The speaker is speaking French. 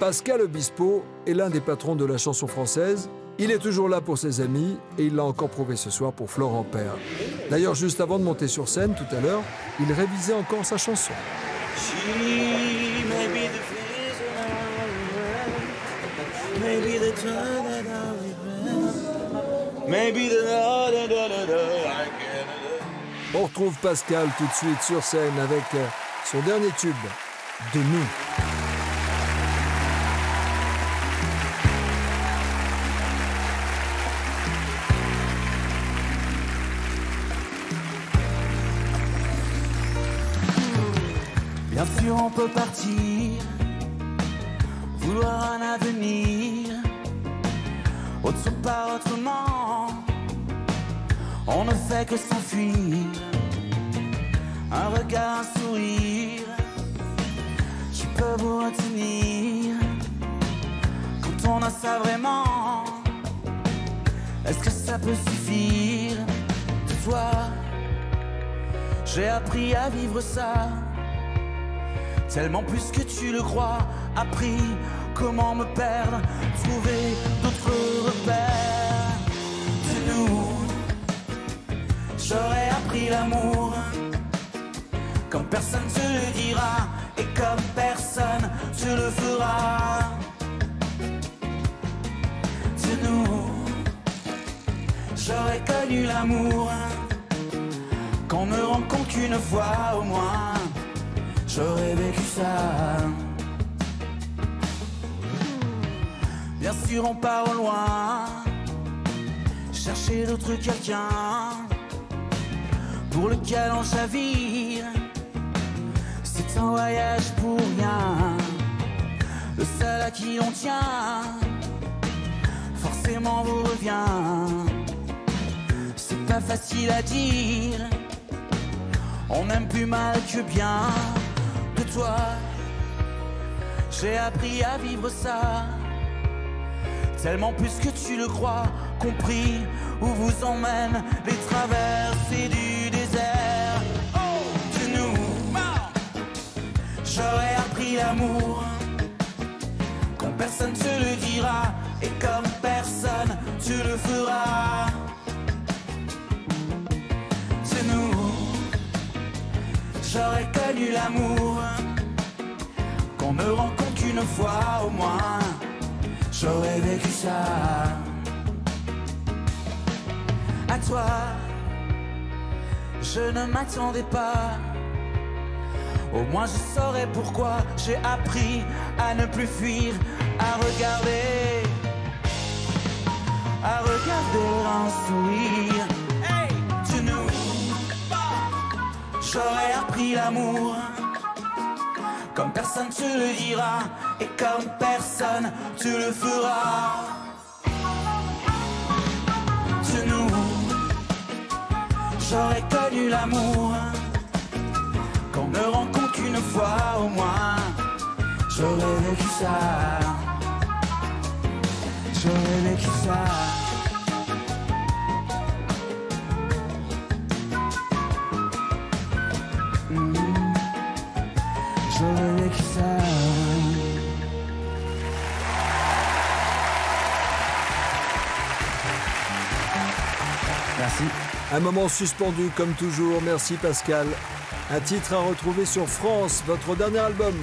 Pascal Obispo est l'un des patrons de la chanson française. Il est toujours là pour ses amis et il l'a encore prouvé ce soir pour Florent Père. D'ailleurs, juste avant de monter sur scène tout à l'heure, il révisait encore sa chanson. On retrouve Pascal tout de suite sur scène avec son dernier tube, De nous. On peut partir, vouloir un avenir, autre part autrement. On ne fait que s'enfuir, un regard, un sourire. Je peux vous retenir? Quand on a ça vraiment. Est-ce que ça peut suffire? De toi? J'ai appris à vivre ça. Tellement plus que tu le crois, appris comment me perdre, trouver d'autres repères. De nous, j'aurais appris l'amour, comme personne te le dira, et comme personne te le fera. De nous, j'aurais connu l'amour, qu'on ne rencontre qu'une fois au moins j'aurais vécu ça. Bien sûr, on part au loin, chercher d'autres quelqu'un pour lequel on chavire. C'est un voyage pour rien, le seul à qui on tient, forcément vous revient. C'est pas facile à dire, on aime plus mal que bien J'ai appris à vivre ça. Tellement plus que tu le crois, compris où vous emmènent les traversées du désert. Oh, de nous, j'aurais appris l'amour. Quand personne te le dira, et comme personne tu le feras. J'aurais connu l'amour qu'on ne rencontre qu'une fois au moins. J'aurais vécu ça. À toi, je ne m'attendais pas. Au moins je saurais pourquoi j'ai appris à ne plus fuir, à regarder, à regarder un sourire. J'aurais appris l'amour. Comme personne te le dira et comme personne tu le feras. De nous, j'aurais connu l'amour qu'on ne rencontre qu'une fois au moins. J'aurais vécu ça. J'aurais vécu ça. Un moment suspendu comme toujours. Merci Pascal. Un titre à retrouver sur France, votre dernier album.